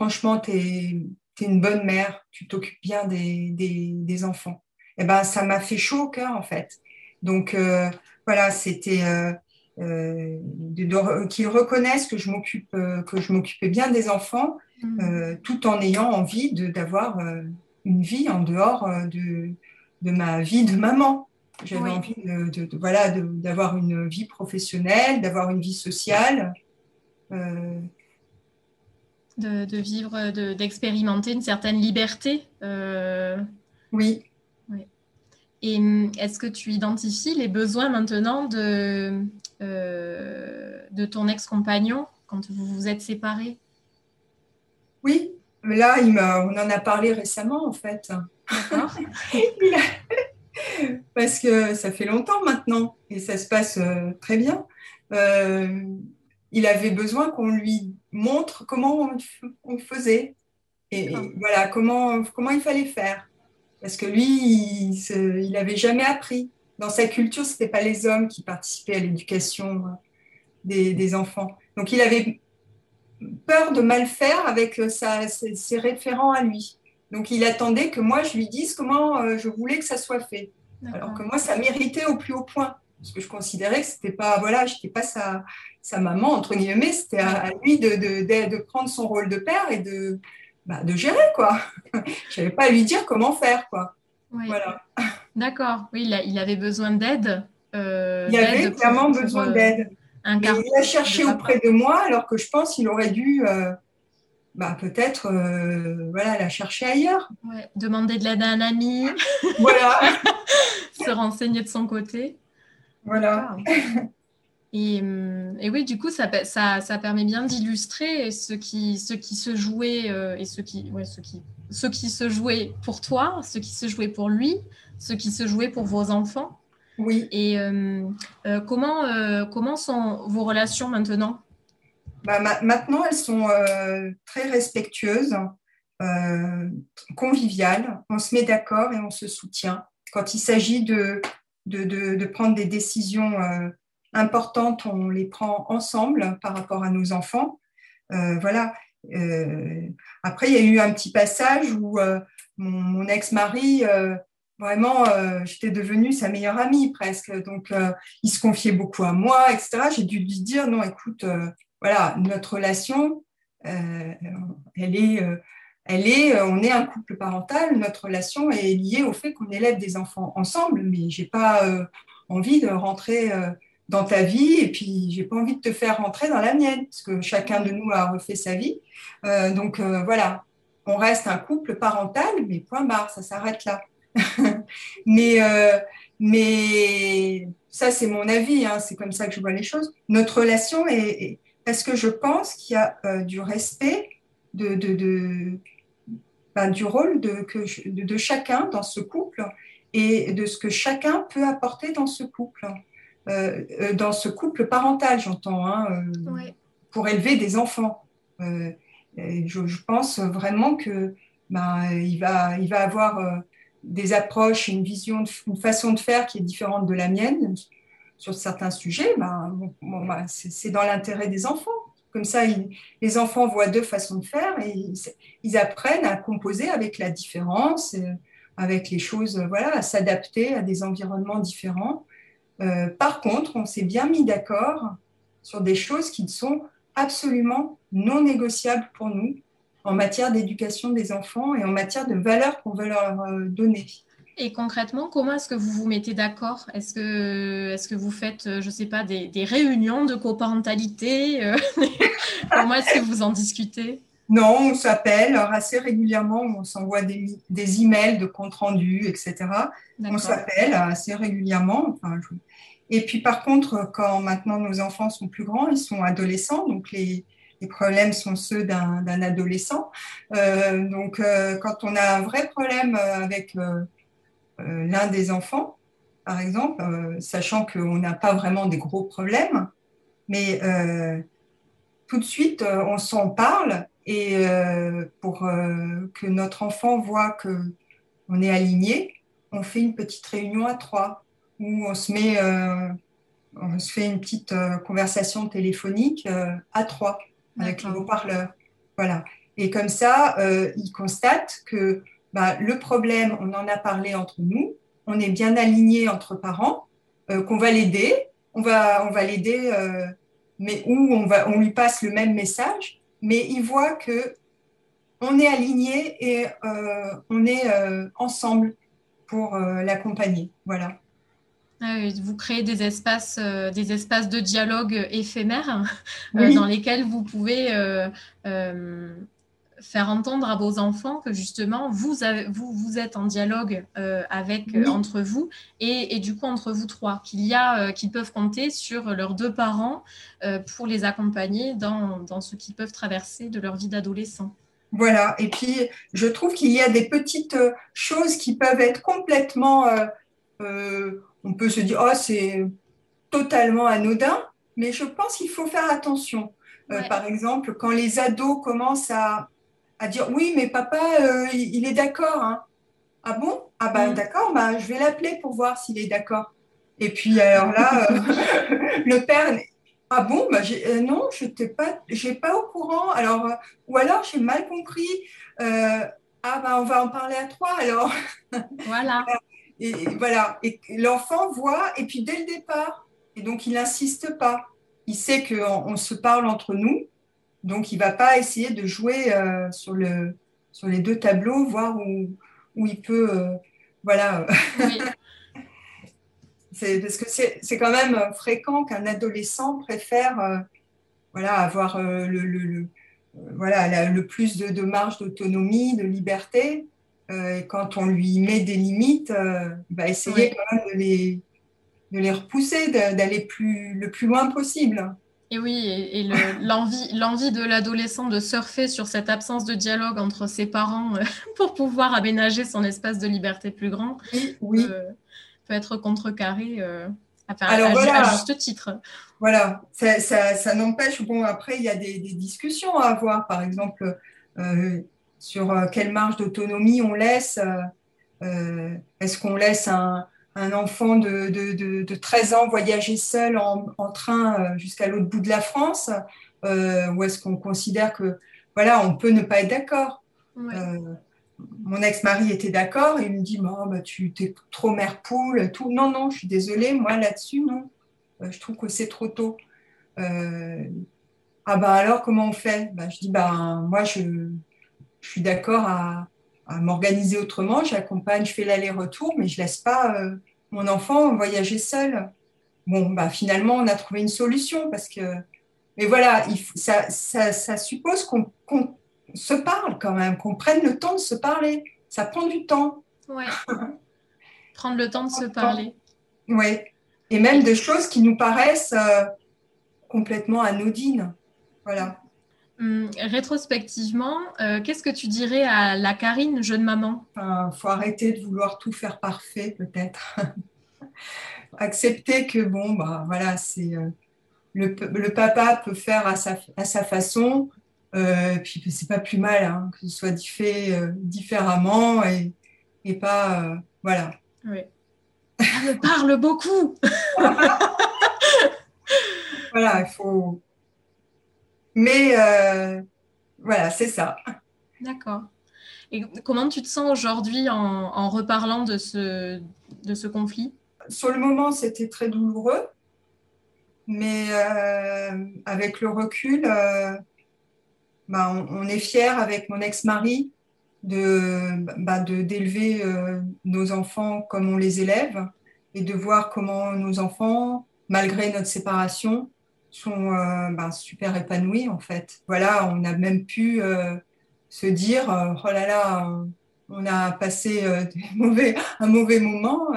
franchement, tu es, une bonne mère, tu t'occupes bien des, des, enfants. Et eh ben, ça m'a fait chaud au cœur, en fait. Donc, voilà, c'était euh, qu'ils reconnaissent que je m'occupe, euh, que je m'occupais bien des enfants, mm. euh, tout en ayant envie d'avoir une vie en dehors de, de, ma vie de maman. J'avais envie de, voilà d'avoir une vie professionnelle, d'avoir une vie sociale. De, vivre, d'expérimenter une certaine liberté. Oui. Et hum, est-ce que tu identifies les besoins maintenant de, euh, de ton ex-compagnon quand vous vous êtes séparés? Oui, là, il on en a parlé récemment en fait. Parce que ça fait longtemps maintenant et ça se passe euh, très bien. Euh, il avait besoin qu'on lui montre comment on, faisait et, voilà comment, comment il fallait faire. Parce que lui, il n'avait jamais appris dans sa culture, ce n'était pas les hommes qui participaient à l'éducation euh, des, enfants. Donc il avait peur de mal faire avec euh, ses, référents à lui. Donc il attendait que moi je lui dise comment euh, je voulais que ça soit fait. Alors que moi ça m'irritait au plus haut point parce que je considérais que c'était pas voilà, j'étais pas sa, sa maman entre guillemets, c'était à, lui de, de, prendre son rôle de père et de bah, de gérer quoi. je n'avais pas à lui dire comment faire quoi. Voilà. D'accord, oui, il, avait besoin d'aide. Euh, il avait clairement besoin euh, d'aide. il a cherché auprès de moi, alors que je pense qu'il aurait dû euh, bah, peut-être voilà, la chercher ailleurs. Demander de l'aide à un ami. voilà. Se renseigner de son côté. Voilà. Et, et, oui, du coup, ça, ça, ça permet bien d'illustrer ce qui, ce qui se jouait et ce qui, ouais, ce qui, ce qui se jouait pour toi, ce qui se jouait pour lui, ce qui se jouait pour vos enfants. Oui. Et euh, euh, comment, euh, comment sont vos relations maintenant? Bah, Maintenant, elles sont très respectueuses, conviviales. On se met d'accord et on se soutient. Quand il s'agit de, de, de, prendre des décisions importantes, on les prend ensemble par rapport à nos enfants. voilà. après, il y a eu un petit passage où mon ex-mari vraiment, euh, j'étais devenue sa meilleure amie presque. Donc, euh, il se confiait beaucoup à moi, etc. J'ai dû lui dire, non, écoute, euh, voilà, notre relation, elle est, elle est, on est un couple parental. Notre relation est liée au fait qu'on élève des enfants ensemble. Mais j'ai pas envie de rentrer dans ta vie et puis j'ai pas envie de te faire rentrer dans la mienne parce que chacun de nous a refait sa vie. donc voilà, on reste un couple parental, mais point barre, ça s'arrête là. mais, euh, mais ça, c'est mon avis, hein, c'est comme ça que je vois les choses. Notre relation est. parce que je pense qu'il y a euh, du respect de, de ben, du rôle de, que, de, chacun dans ce couple et de ce que chacun peut apporter dans ce couple. Euh, dans ce couple parental, j'entends, hein, pour élever des enfants. Je, je, pense vraiment que ben, il, va, il va avoir des approches, une vision, une façon de faire qui est différente de la mienne sur certains sujets, ben, ben c'est dans l'intérêt des enfants. Comme ça, les enfants voient deux façons de faire et ils, apprennent à composer avec la différence, euh, avec les choses, voilà, à s'adapter à des environnements différents. Euh, par contre, on s'est bien mis d'accord sur des choses qui sont absolument non négociables pour nous en matière d'éducation des enfants et en matière de valeurs qu'on veut leur euh, donner. Et concrètement, comment est-ce que vous vous mettez d'accord? Est-ce que, est que vous faites, euh, je ne sais pas, des, des, réunions de coparentalité? Comment est-ce que vous en discutez? Non, on s'appelle assez régulièrement, on s'envoie des, des, emails de compte rendu, etc. On s'appelle assez régulièrement. Enfin, Et puis par contre, quand maintenant nos enfants sont plus grands, ils sont adolescents, donc les, les problèmes sont ceux d'un adolescent. Euh, donc, euh, quand on a un vrai problème euh, avec l'un des enfants, par exemple, sachant qu'on n'a pas vraiment des gros problèmes, mais tout de suite, on s'en parle et pour que notre enfant voit qu'on est aligné, on fait une petite réunion à trois où on se met on se fait une petite conversation téléphonique à trois avec le haut-parleur. Voilà. Et comme ça, il constate que bah, le problème, on en a parlé entre nous, on est bien aligné entre parents, qu'on va l'aider, on va, on va l'aider, mais où on, va, on lui passe le même message, mais il voit que on est aligné et euh, on est euh, ensemble pour euh, l'accompagner. Voilà. Ah vous créez des espaces, des espaces de dialogue éphémères dans lesquels vous pouvez faire entendre à vos enfants que justement vous, vous, vous êtes en dialogue avec entre vous et, et, du coup entre vous trois qu'il y a qu'ils peuvent compter sur leurs deux parents pour les accompagner dans, dans ce qu'ils peuvent traverser de leur vie d'adolescent. Voilà. Et puis, je trouve qu'il y a des petites euh, choses qui peuvent être complètement. Euh, euh, on peut se dire, oh, c'est totalement anodin, mais je pense qu'il faut faire attention. par exemple, quand les ados commencent à, à dire, oui, mais papa, il, est d'accord. Hein. Ah bon? Ah ben d'accord, bah, je vais l'appeler pour voir s'il est d'accord. Et puis alors là, le père ah bon, bah euh, non, je n'étais pas, j'ai pas au courant. Alors, euh, ou alors j'ai mal compris. Euh, ah ben on va en parler à trois alors. Voilà. et, voilà. Et l'enfant voit et puis dès le départ. Et donc il n'insiste pas. Il sait qu'on on se parle entre nous. Donc il va pas essayer de jouer sur le sur les deux tableaux, voir où, où il peut. voilà. Oui. parce que c'est quand même fréquent qu'un adolescent préfère euh, voilà, avoir euh, le, le, voilà, le plus de, marge d'autonomie, de liberté. Euh, et quand on lui met des limites, il va essayer quand même de les, de les repousser, d'aller plus, le plus loin possible. Et oui, et, l'envie de l'adolescent de surfer sur cette absence de dialogue entre ses parents pour pouvoir aménager son espace de liberté plus grand. Oui, oui être contrecarré euh, à, juste titre. Voilà, ça, ça, n'empêche, bon, après, il y a des, discussions à avoir, par exemple, euh, sur euh, quelle marge d'autonomie on laisse. Est-ce qu'on laisse un, enfant de, de, 13 ans voyager seul en, train jusqu'à l'autre bout de la France Ou est-ce qu'on considère que, voilà, on peut ne pas être d'accord mon ex-mari était d'accord. Il me dit bah, Tu es trop mère poule. Tout. Non, non, je suis désolée. Moi, là-dessus, non. Euh, je trouve que c'est trop tôt. Euh, ah, bah alors, comment on fait? Bah, Je dis bah, Moi, je, suis d'accord à, m'organiser autrement. J'accompagne, je fais l'aller-retour, mais je ne laisse pas euh, mon enfant voyager seul. Bon, bah, finalement, on a trouvé une solution parce que. Mais voilà, il ça, ça, suppose qu'on se parle quand même, qu'on prenne le temps de se parler. Ça prend du temps. Ouais. Prendre le temps de se parler. Oui. Et même de choses qui nous paraissent euh, complètement anodines. Voilà. Hum, rétrospectivement, euh, qu'est-ce que tu dirais à la Karine, jeune maman? Il faut arrêter de vouloir tout faire parfait, peut-être. Accepter que, bon, bah, voilà, c'est. Euh, le, le, papa peut faire à sa, à sa façon, euh, puis c'est pas plus mal hein, que ce soit fait euh, différemment et, et pas euh, voilà. Oui. Elle me parle beaucoup. voilà, il faut. Mais voilà, c'est ça. D'accord. Et comment tu te sens aujourd'hui en, en, reparlant de ce, de ce conflit? Sur le moment, c'était très douloureux, mais avec le recul, bah, on, est fiers avec mon ex-mari de bah, d'élever euh, nos enfants comme on les élève et de voir comment nos enfants, malgré notre séparation, sont euh, bah, super épanouis en fait. Voilà, on a même pu euh, se dire oh là là, on a passé mauvais, un mauvais moment,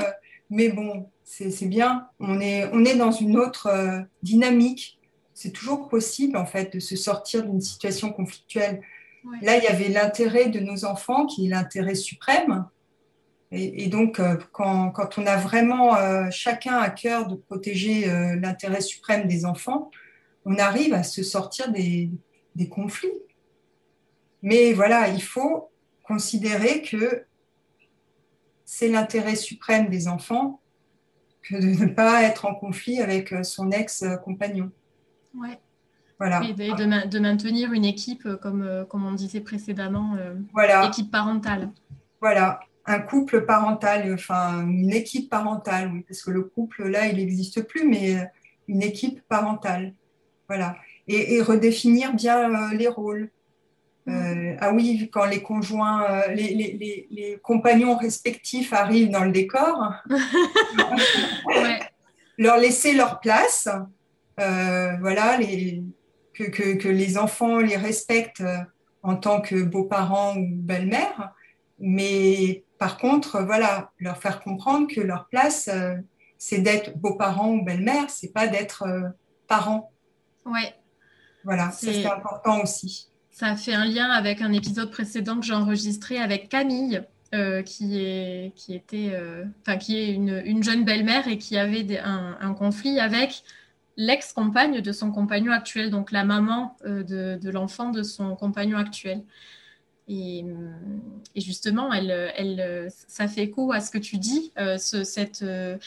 mais bon, c'est bien. On est, on est dans une autre dynamique c'est toujours possible en fait de se sortir d'une situation conflictuelle. Là, il y avait l'intérêt de nos enfants qui est l'intérêt suprême. Et, donc, euh, quand, quand, on a vraiment euh, chacun à cœur de protéger euh, l'intérêt suprême des enfants, on arrive à se sortir des, des conflits. Mais voilà, il faut considérer que c'est l'intérêt suprême des enfants que de ne pas être en conflit avec son ex-compagnon. Ouais. Voilà. Et de, maintenir une équipe, comme, comme on disait précédemment, voilà. équipe parentale. Voilà, un couple parental, enfin une équipe parentale, oui, parce que le couple, là, il n'existe plus, mais une équipe parentale. Voilà. Et, redéfinir bien les rôles. Euh, ah oui, quand les conjoints, euh, les, compagnons respectifs arrivent dans le décor, leur laisser leur place, euh, voilà, que, les enfants les respectent en tant que beaux-parents ou belle-mère, mais par contre, voilà, leur faire comprendre que leur place, c'est d'être beaux-parents ou belle-mère, c'est pas d'être parents. Ouais. Voilà, c'est important aussi. Ça fait un lien avec un épisode précédent que j'ai enregistré avec Camille, euh, qui, est, qui, était, euh, qui est une, jeune belle-mère et qui avait un, conflit avec l'ex-compagne de son compagnon actuel, donc la maman euh, de, de l'enfant de son compagnon actuel. Et, justement, elle, elle, ça fait écho à ce que tu dis, euh, cette, euh,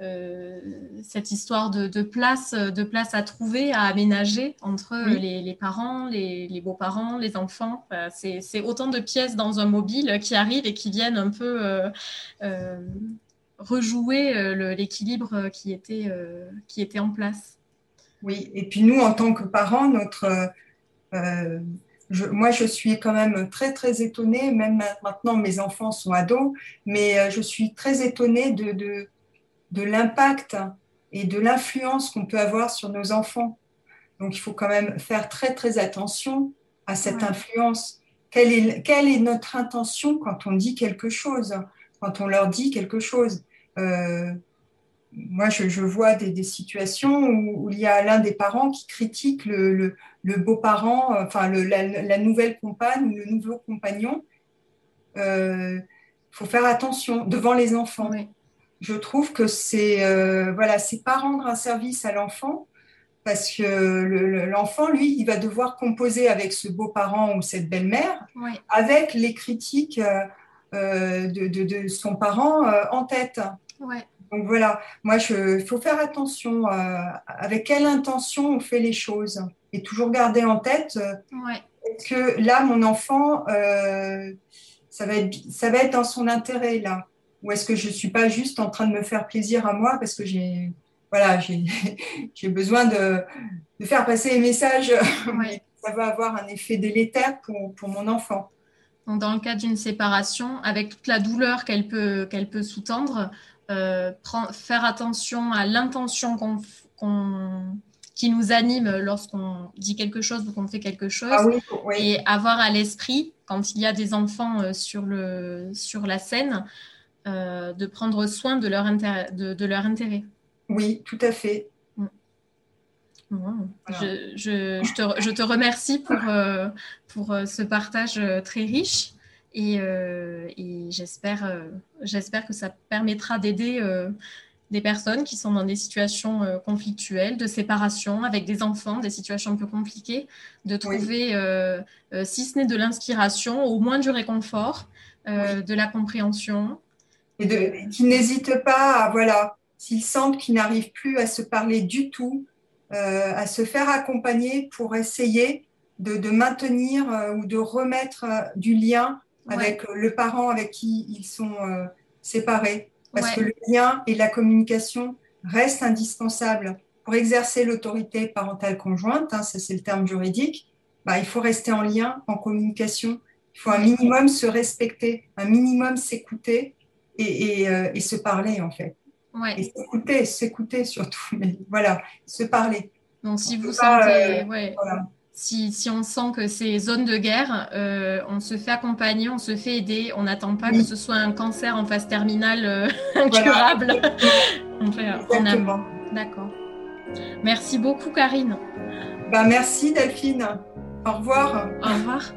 euh, cette histoire de, place, de place à trouver, à aménager entre les, parents, les, beaux-parents, les enfants. c'est autant de pièces dans un mobile qui arrivent et qui viennent un peu rejouer l'équilibre qui, était qui était en place. Oui, et puis nous, en tant que parents, notre moi, je suis quand même très, très étonnée, même maintenant mes enfants sont ados, mais euh, je suis très étonnée de, de, de l'impact et de l'influence qu'on peut avoir sur nos enfants. Donc, il faut quand même faire très, très attention à cette influence. Quelle est, quelle est, notre intention quand on dit quelque chose, quand on leur dit quelque chose? Euh, moi, je, vois des, situations où, il y a l'un des parents qui critique le, beau-parent, enfin la, nouvelle compagne ou le nouveau compagnon. Il euh, faut faire attention devant les enfants. Je trouve que c'est euh, voilà, c'est pas rendre un service à l'enfant parce que l'enfant, lui, il va devoir composer avec ce beau-parent ou cette belle-mère, avec les critiques euh, de, son parent en tête. Ouais. Donc voilà, moi, il faut faire attention euh, avec quelle intention on fait les choses et toujours garder en tête euh, que là, mon enfant, euh, ça, va être, ça va être dans son intérêt là? Ou est-ce que je ne suis pas juste en train de me faire plaisir à moi parce que j'ai voilà, j'ai besoin de, de, faire passer les messages? ça va avoir un effet délétère pour, pour mon enfant. Donc, dans le cas d'une séparation, avec toute la douleur qu'elle peut, qu'elle peut sous-tendre, euh, faire attention à l'intention qui nous anime lorsqu'on dit quelque chose ou qu'on fait quelque chose ah et avoir à l'esprit, quand il y a des enfants euh, sur, le, sur la scène, euh, de prendre soin de leur, intérêt, de, leur intérêt. Oui, tout à fait. Mm. Je, je, te, je, te, remercie pour, pour ce partage très riche. Euh, et, j'espère, euh, j'espère que ça permettra d'aider euh, des personnes qui sont dans des situations conflictuelles, de séparation avec des enfants, des situations un peu compliquées, de trouver, si ce n'est de l'inspiration, au moins du réconfort, de la compréhension. Et de, qui n'hésitent pas à, voilà, s'ils sentent qu'ils n'arrivent plus à se parler du tout, à se faire accompagner pour essayer de, de maintenir ou de remettre du lien avec euh, le parent avec qui ils sont euh, séparés. Parce que le lien et la communication restent indispensables pour exercer l'autorité parentale conjointe, hein, ça c'est le terme juridique, bah, il faut rester en lien, en communication. Il faut un minimum se respecter, un minimum s'écouter et, et, euh, et, se parler en fait. Et s'écouter, s'écouter surtout, mais voilà, se parler. Donc si vous sentez, si, si, on sent que c'est zone de guerre, euh, on se fait accompagner, on se fait aider, on n'attend pas que ce soit un cancer en phase terminale euh, incurable. on fait D'accord. Merci beaucoup, Karine. Bah, merci, Delphine. Au revoir. Au revoir.